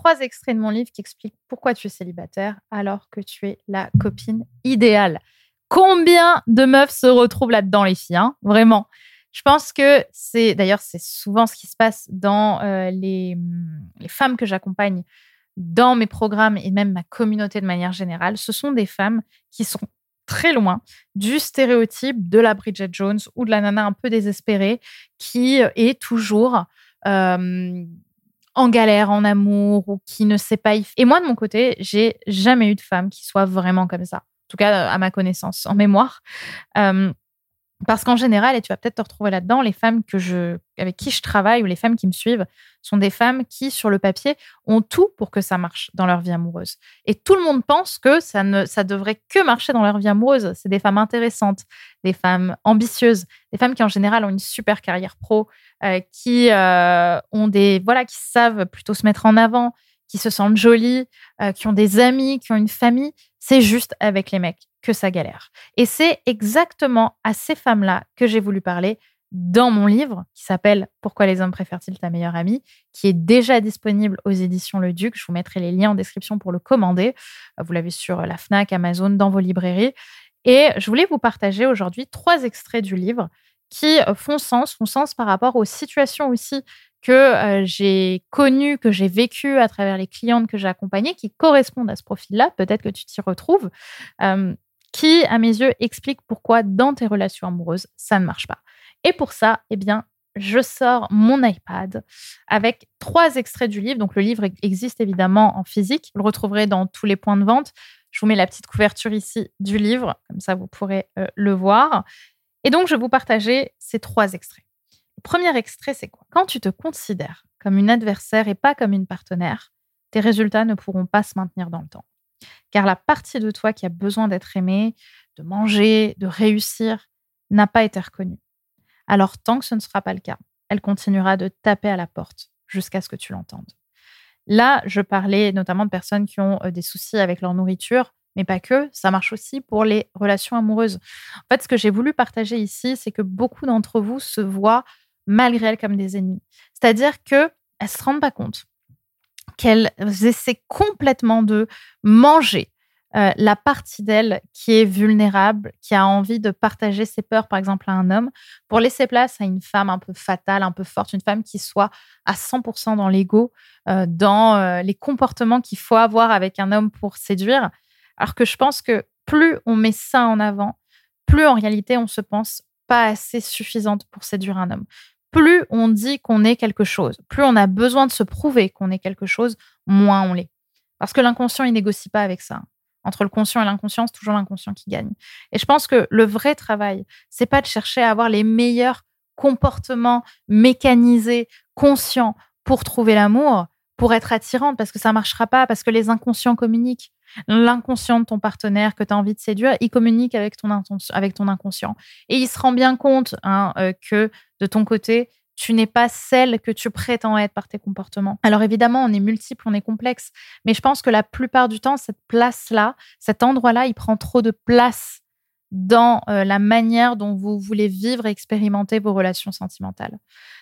trois extraits de mon livre qui expliquent pourquoi tu es célibataire alors que tu es la copine idéale. Combien de meufs se retrouvent là-dedans, les filles hein? Vraiment. Je pense que c'est, d'ailleurs, c'est souvent ce qui se passe dans euh, les, femmes que j'accompagne dans mes programmes et même ma communauté de manière générale. Ce sont des femmes qui sont très loin du stéréotype de la Bridget Jones ou de la nana un peu désespérée qui est toujours euh, en galère en amour ou qui ne sait pas y Et moi, de mon côté, j'ai jamais eu de femme qui soit vraiment comme ça. En tout cas, à ma connaissance, en mémoire. Parce qu'en général, et tu vas peut-être te retrouver là-dedans, les femmes que je, avec qui je travaille ou les femmes qui me suivent sont des femmes qui, sur le papier, ont tout pour que ça marche dans leur vie amoureuse. Et tout le monde pense que ça ne, ça devrait que marcher dans leur vie amoureuse. C'est des femmes intéressantes, des femmes ambitieuses, des femmes qui en général ont une super carrière pro, euh, qui euh, ont des, voilà, qui savent plutôt se mettre en avant, qui se sentent jolies, euh, qui ont des amis, qui ont une famille. C'est juste avec les mecs que ça galère. Et c'est exactement à ces femmes-là que j'ai voulu parler dans mon livre qui s'appelle Pourquoi les hommes préfèrent-ils ta meilleure amie, qui est déjà disponible aux éditions Le Duc. Je vous mettrai les liens en description pour le commander. Vous l'avez sur la FNAC, Amazon, dans vos librairies. Et je voulais vous partager aujourd'hui trois extraits du livre qui euh, font sens, font sens par rapport aux situations aussi que euh, j'ai connues, que j'ai vécues à travers les clientes que j'ai accompagnées, qui correspondent à ce profil-là. Peut-être que tu t'y retrouves qui, à mes yeux, explique pourquoi dans tes relations amoureuses, ça ne marche pas. Et pour ça, eh bien, je sors mon iPad avec trois extraits du livre. Donc, le livre existe évidemment en physique. Vous le retrouverez dans tous les points de vente. Je vous mets la petite couverture ici du livre, comme ça vous pourrez euh, le voir. Et donc, je vais vous partager ces trois extraits. Le premier extrait, c'est quoi? Quand tu te considères comme une adversaire et pas comme une partenaire, tes résultats ne pourront pas se maintenir dans le temps. Car la partie de toi qui a besoin d'être aimée, de manger, de réussir, n'a pas été reconnue. Alors tant que ce ne sera pas le cas, elle continuera de taper à la porte jusqu'à ce que tu l'entendes. Là, je parlais notamment de personnes qui ont euh, des soucis avec leur nourriture, mais pas que, ça marche aussi pour les relations amoureuses. En fait, ce que j'ai voulu partager ici, c'est que beaucoup d'entre vous se voient malgré elles comme des ennemis. C'est-à-dire qu'elles ne se rendent pas compte qu'elles essaient complètement de manger euh, la partie d'elle qui est vulnérable, qui a envie de partager ses peurs, par exemple, à un homme, pour laisser place à une femme un peu fatale, un peu forte, une femme qui soit à 100% dans l'ego, euh, dans euh, les comportements qu'il faut avoir avec un homme pour séduire. Alors que je pense que plus on met ça en avant, plus en réalité on se pense pas assez suffisante pour séduire un homme plus on dit qu'on est quelque chose, plus on a besoin de se prouver qu'on est quelque chose, moins on l'est. Parce que l'inconscient, il négocie pas avec ça. Entre le conscient et l'inconscient, c'est toujours l'inconscient qui gagne. Et je pense que le vrai travail, c'est pas de chercher à avoir les meilleurs comportements mécanisés, conscients pour trouver l'amour, pour être attirante, parce que ça marchera pas, parce que les inconscients communiquent. L'inconscient de ton partenaire que tu as envie de séduire, il communique avec ton, avec ton inconscient. Et il se rend bien compte hein, euh, que de ton côté, tu n'es pas celle que tu prétends être par tes comportements. Alors évidemment, on est multiple, on est complexe, mais je pense que la plupart du temps, cette place-là, cet endroit-là, il prend trop de place dans euh, la manière dont vous voulez vivre et expérimenter vos relations sentimentales.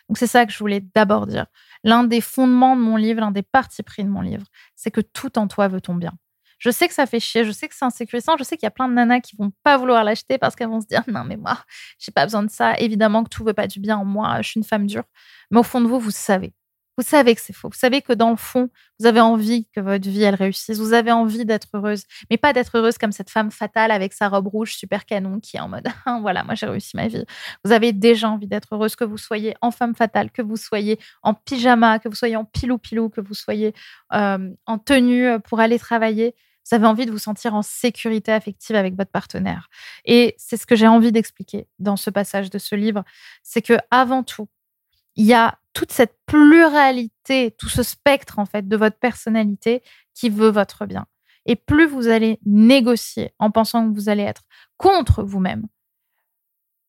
Donc c'est ça que je voulais d'abord dire. L'un des fondements de mon livre, l'un des parties pris de mon livre, c'est que tout en toi veut ton bien. Je sais que ça fait chier, je sais que c'est insécurisant, je sais qu'il y a plein de nanas qui vont pas vouloir l'acheter parce qu'elles vont se dire non mais moi, j'ai pas besoin de ça. Évidemment que tout veut pas du bien en moi, je suis une femme dure. Mais au fond de vous, vous savez. Vous savez que c'est faux. Vous savez que dans le fond, vous avez envie que votre vie, elle réussisse. Vous avez envie d'être heureuse. Mais pas d'être heureuse comme cette femme fatale avec sa robe rouge super canon qui est en mode ah, voilà, moi j'ai réussi ma vie. Vous avez déjà envie d'être heureuse, que vous soyez en femme fatale, que vous soyez en pyjama, que vous soyez en pilou-pilou, que vous soyez euh, en tenue pour aller travailler. Vous avez envie de vous sentir en sécurité affective avec votre partenaire. Et c'est ce que j'ai envie d'expliquer dans ce passage de ce livre, c'est que avant tout, il y a toute cette pluralité, tout ce spectre en fait de votre personnalité qui veut votre bien. Et plus vous allez négocier en pensant que vous allez être contre vous-même,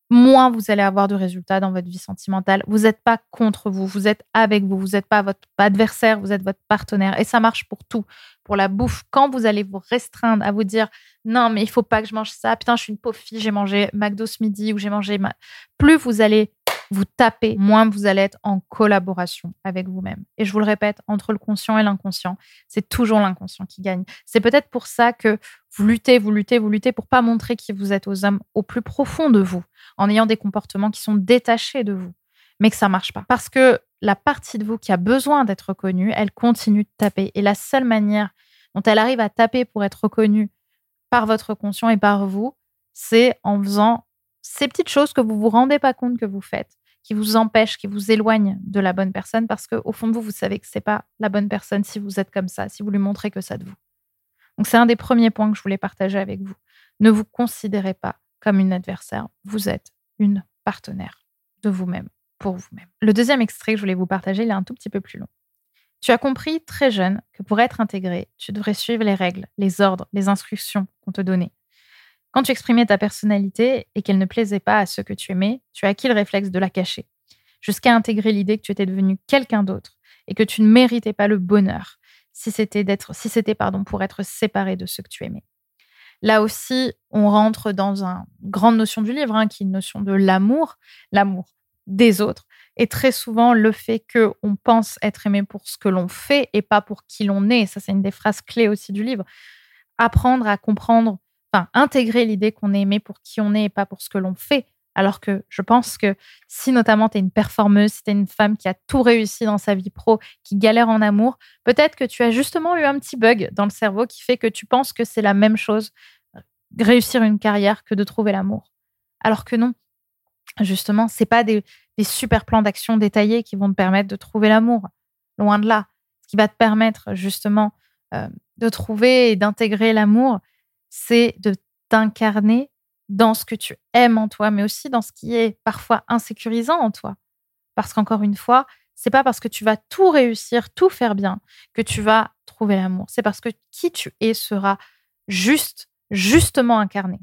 moins vous allez avoir de résultats dans votre vie sentimentale. Vous n'êtes pas contre vous, vous êtes avec vous, vous n'êtes pas votre adversaire, vous êtes votre partenaire. Et ça marche pour tout, pour la bouffe. Quand vous allez vous restreindre à vous dire non, mais il faut pas que je mange ça, putain, je suis une pauvre fille, j'ai mangé McDo ce midi ou j'ai mangé. Ma... Plus vous allez vous tapez, moins vous allez être en collaboration avec vous-même. Et je vous le répète, entre le conscient et l'inconscient, c'est toujours l'inconscient qui gagne. C'est peut-être pour ça que vous luttez, vous luttez, vous luttez pour pas montrer qui vous êtes aux hommes au plus profond de vous, en ayant des comportements qui sont détachés de vous, mais que ça marche pas. Parce que la partie de vous qui a besoin d'être reconnue, elle continue de taper. Et la seule manière dont elle arrive à taper pour être reconnue par votre conscient et par vous, c'est en faisant ces petites choses que vous vous rendez pas compte que vous faites, qui vous empêchent, qui vous éloignent de la bonne personne, parce qu'au fond de vous, vous savez que c'est pas la bonne personne si vous êtes comme ça, si vous lui montrez que ça de vous. Donc c'est un des premiers points que je voulais partager avec vous. Ne vous considérez pas comme une adversaire, vous êtes une partenaire de vous-même, pour vous-même. Le deuxième extrait que je voulais vous partager, il est un tout petit peu plus long. Tu as compris très jeune que pour être intégré, tu devrais suivre les règles, les ordres, les instructions qu'on te donnait. Quand tu exprimais ta personnalité et qu'elle ne plaisait pas à ceux que tu aimais, tu as acquis le réflexe de la cacher, jusqu'à intégrer l'idée que tu étais devenu quelqu'un d'autre et que tu ne méritais pas le bonheur si c'était d'être, si c'était pardon pour être séparé de ceux que tu aimais. Là aussi, on rentre dans une grande notion du livre, hein, qui est une notion de l'amour, l'amour des autres, et très souvent le fait que on pense être aimé pour ce que l'on fait et pas pour qui l'on est. Ça, c'est une des phrases clés aussi du livre. Apprendre à comprendre intégrer l'idée qu'on est aimé pour qui on est et pas pour ce que l'on fait. Alors que je pense que si notamment tu es une performeuse, si tu es une femme qui a tout réussi dans sa vie pro, qui galère en amour, peut-être que tu as justement eu un petit bug dans le cerveau qui fait que tu penses que c'est la même chose, euh, réussir une carrière, que de trouver l'amour. Alors que non. Justement, c'est pas des, super plans d'action détaillés qui vont te permettre de trouver l'amour. Loin de là. Ce qui va te permettre justement euh, de trouver et d'intégrer l'amour, c'est de t'incarner dans ce que tu aimes en toi, mais aussi dans ce qui est parfois insécurisant en toi. Parce qu'encore une fois, c'est pas parce que tu vas tout réussir, tout faire bien, que tu vas trouver l'amour. C'est parce que qui tu es sera juste, justement incarné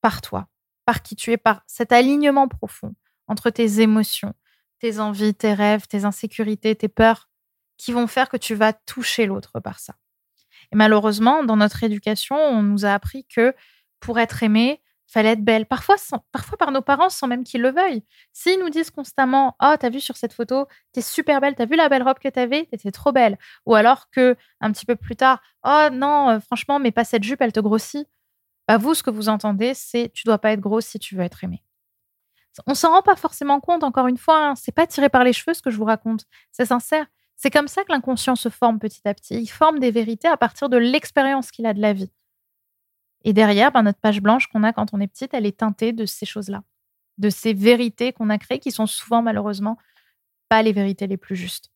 par toi, par qui tu es, par cet alignement profond entre tes émotions, tes envies, tes rêves, tes insécurités, tes peurs, qui vont faire que tu vas toucher l'autre par ça. Et malheureusement, dans notre éducation, on nous a appris que pour être aimé, fallait être belle. Parfois, par nos parents, sans même qu'ils le veuillent. S'ils nous disent constamment Oh, t'as vu sur cette photo, t'es super belle, t'as vu la belle robe que t'avais, t'étais trop belle. Ou alors que, un petit peu plus tard, Oh non, euh, franchement, mais pas cette jupe, elle te grossit. Bah, vous, ce que vous entendez, c'est Tu dois pas être grosse si tu veux être aimé. On s'en rend pas forcément compte, encore une fois, hein. c'est pas tiré par les cheveux ce que je vous raconte. C'est sincère. C'est comme ça que l'inconscient se forme petit à petit. Il forme des vérités à partir de l'expérience qu'il a de la vie. Et derrière, ben, notre page blanche qu'on a quand on est petite, elle est teintée de ces choses-là, de ces vérités qu'on a créées qui sont souvent malheureusement pas les vérités les plus justes.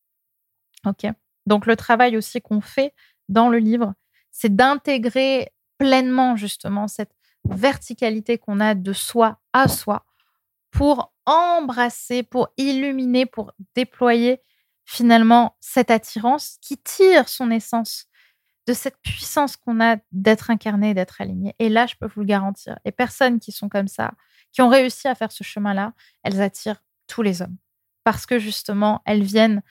Ok? Donc le travail aussi qu'on fait dans le livre, c'est d'intégrer pleinement justement cette verticalité qu'on a de soi à soi pour embrasser, pour illuminer, pour déployer finalement cette attirance qui tire son essence de cette puissance qu'on a d'être incarné, d'être aligné. Et là, je peux vous le garantir, les personnes qui sont comme ça, qui ont réussi à faire ce chemin-là, elles attirent tous les hommes. Parce que justement, elles viennent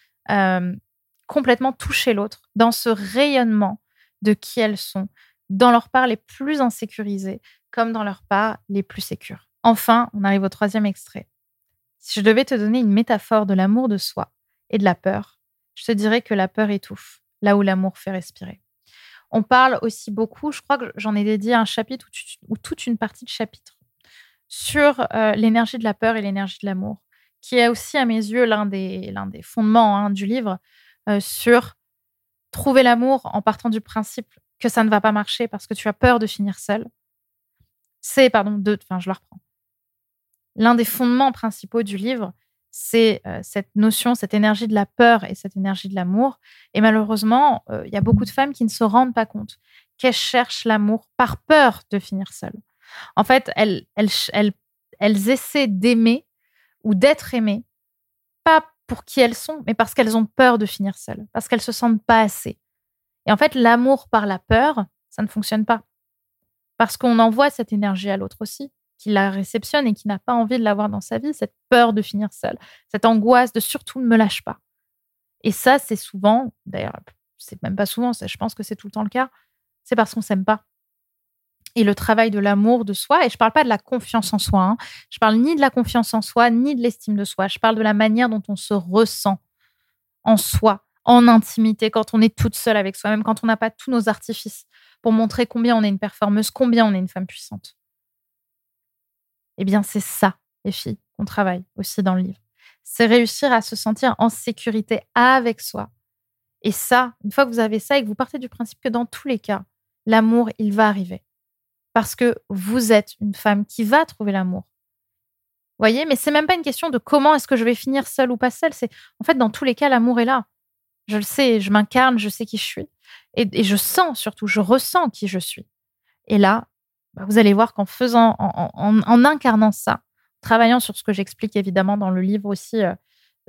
complètement toucher l'autre dans ce rayonnement de qui elles sont, dans leurs parts les plus insécurisées, comme dans leurs parts les plus sécures. Enfin, on arrive au troisième extrait. Si je devais te donner une métaphore de l'amour de soi, et de la peur, je te dirais que la peur étouffe, là où l'amour fait respirer. On parle aussi beaucoup, je crois que j'en ai dédié un chapitre ou, toute une partie de chapitre sur euh, l'énergie de la peur et l'énergie de l'amour, qui est aussi à mes yeux l'un des, l'un des fondements hein, du livre euh, sur trouver l'amour en partant du principe que ça ne va pas marcher parce que tu as peur de finir seul. C'est, pardon, deux, enfin je le reprends. L'un des fondements principaux du livre, c'est euh, cette notion, cette énergie de la peur et cette énergie de l'amour. Et malheureusement, euh, il y a beaucoup de femmes qui ne se rendent pas compte qu'elles cherchent l'amour par peur de finir seules. En fait, elles, elles, elles essaient d'aimer ou d'être aimées, pas pour qui elles sont, mais parce qu'elles ont peur de finir seules, parce qu'elles se sentent pas assez. Et en fait, l'amour par la peur, ça ne fonctionne pas. Parce qu'on envoie cette énergie à l'autre aussi la réceptionne et qui n'a pas envie de l'avoir dans sa vie, cette peur de finir seule, cette angoisse de surtout ne me lâche pas. Et ça, c'est souvent, d'ailleurs, c'est même pas souvent, je pense que c'est tout le temps le cas, c'est parce qu'on s'aime pas. et le travail de l'amour de soi. Et je parle pas de la confiance en soi. Hein. Je parle ni de la confiance en soi, ni de l'estime de soi. Je parle de la manière dont on se ressent en soi, en intimité, quand on est toute seule avec soi-même, quand on n'a pas tous nos artifices pour montrer combien on est une performeuse, combien on est une femme puissante. Eh bien, c'est ça, les filles, qu'on travaille aussi dans le livre. C'est réussir à se sentir en sécurité avec soi. Et ça, une fois que vous avez ça et que vous partez du principe que dans tous les cas, l'amour, il va arriver parce que vous êtes une femme qui va trouver l'amour. Voyez, mais c'est même pas une question de comment est-ce que je vais finir seule ou pas seule. C'est en fait dans tous les cas l'amour est là. Je le sais, je m'incarne, je sais qui je suis et, je sens surtout, je ressens qui je suis. Et là, bah, vous allez voir qu'en faisant, en, incarnant ça, travaillant sur ce que j'explique évidemment dans le livre aussi, euh,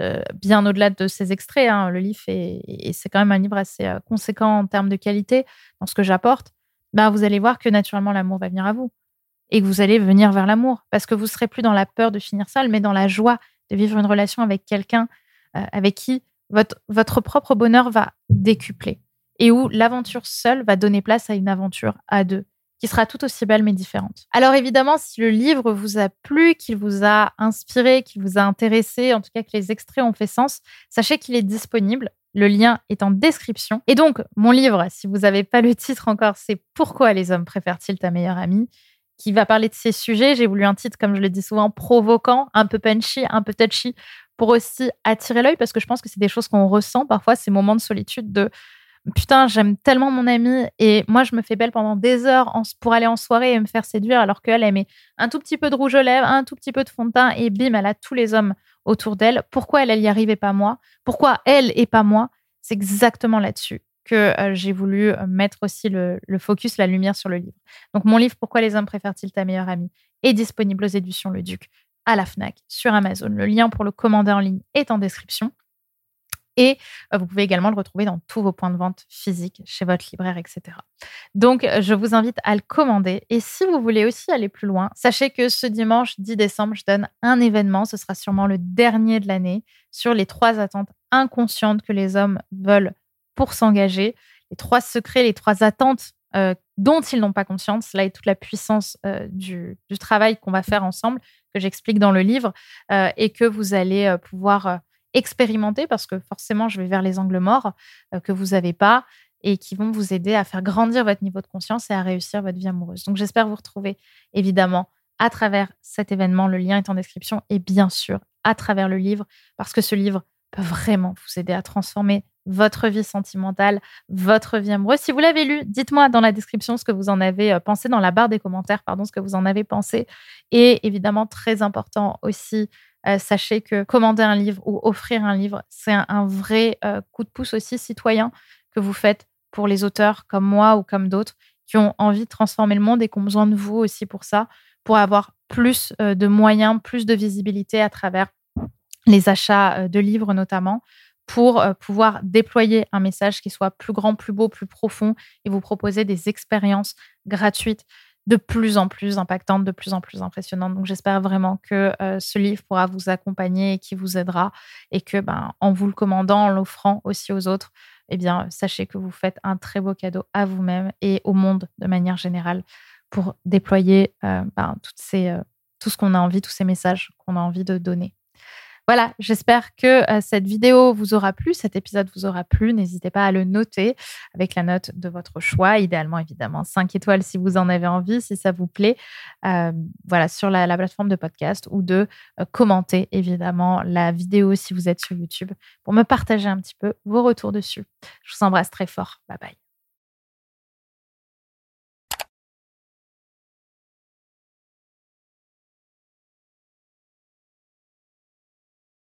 euh, bien au-delà de ces extraits, hein, le livre et c'est quand même un livre assez euh, conséquent en termes de qualité dans ce que j'apporte bah, vous allez voir que naturellement l'amour va venir à vous et que vous allez venir vers l'amour parce que vous serez plus dans la peur de finir seul, mais dans la joie de vivre une relation avec quelqu'un avec qui votre propre bonheur va décupler et où l'aventure seule va donner place à une aventure à deux qui sera tout aussi belle mais différente. Alors évidemment, si le livre vous a plu, qu'il vous a inspiré, qu'il vous a intéressé, en tout cas que les extraits ont fait sens, sachez qu'il est disponible le lien est en description. Et donc, mon livre, si vous n'avez pas le titre encore, c'est Pourquoi les hommes préfèrent-ils ta meilleure amie qui va parler de ces sujets. J'ai voulu un titre, comme je le dis souvent, provoquant, un peu punchy, un peu touchy, pour aussi attirer l'œil, parce que je pense que c'est des choses qu'on ressent parfois, ces moments de solitude de putain, j'aime tellement mon amie et moi, je me fais belle pendant des heures pour aller en soirée et me faire séduire, alors qu'elle, elle met un tout petit peu de rouge aux lèvres, un tout petit peu de fond de teint et bim, elle a tous les hommes autour d'elle. Pourquoi elle, y arrivait pas moi? Pourquoi elle et pas moi? C'est exactement là-dessus que euh, j'ai voulu euh, mettre aussi le, focus, la lumière sur le livre. Donc mon livre Pourquoi les hommes préfèrent-ils ta meilleure amie? est disponible aux éditions Le Duc à la FNAC sur Amazon. Le lien pour le commander en ligne est en description. Et euh, vous pouvez également le retrouver dans tous vos points de vente physiques, chez votre libraire, etc. Donc, euh, je vous invite à le commander. Et si vous voulez aussi aller plus loin, sachez que ce dimanche 10 décembre, je donne un événement. Ce sera sûrement le dernier de l'année sur les trois attentes inconscientes que les hommes veulent pour s'engager. Les trois secrets, les trois attentes euh, dont ils n'ont pas conscience. Là est toute la puissance du, du, travail qu'on va faire ensemble, que j'explique dans le livre, et que vous allez pouvoir expérimenter parce que forcément, je vais vers les angles morts euh, que vous n'avez pas et qui vont vous aider à faire grandir votre niveau de conscience et à réussir votre vie amoureuse. Donc, j'espère vous retrouver évidemment à travers cet événement. Le lien est en description et bien sûr à travers le livre parce que ce livre peut vraiment vous aider à transformer votre vie sentimentale, votre vie amoureuse. Si vous l'avez lu, dites-moi dans la description ce que vous en avez euh, pensé, dans la barre des commentaires, pardon, ce que vous en avez pensé. Et évidemment, très important aussi, euh, sachez que commander un livre ou offrir un livre, c'est un, vrai euh, coup de pouce aussi citoyen que vous faites pour les auteurs comme moi ou comme d'autres qui ont envie de transformer le monde et qui ont besoin de vous aussi pour ça, pour avoir plus de moyens, plus de visibilité à travers les achats de livres notamment, pour pouvoir déployer un message qui soit plus grand, plus beau, plus profond et vous proposer des expériences gratuites de plus en plus impactante, de plus en plus impressionnante. Donc j'espère vraiment que euh, ce livre pourra vous accompagner et qui vous aidera et que ben, en vous le commandant, en l'offrant aussi aux autres, eh bien sachez que vous faites un très beau cadeau à vous-même et au monde de manière générale pour déployer euh, ben, euh, tout ce qu'on a envie, tous ces messages qu'on a envie de donner. Voilà, j'espère que euh, cette vidéo vous aura plu, cet épisode vous aura plu. N'hésitez pas à le noter avec la note de votre choix, idéalement évidemment 5 étoiles si vous en avez envie, si ça vous plaît, euh, voilà, sur la, plateforme de podcast ou de euh, commenter évidemment la vidéo si vous êtes sur YouTube pour me partager un petit peu vos retours dessus. Je vous embrasse très fort. Bye bye.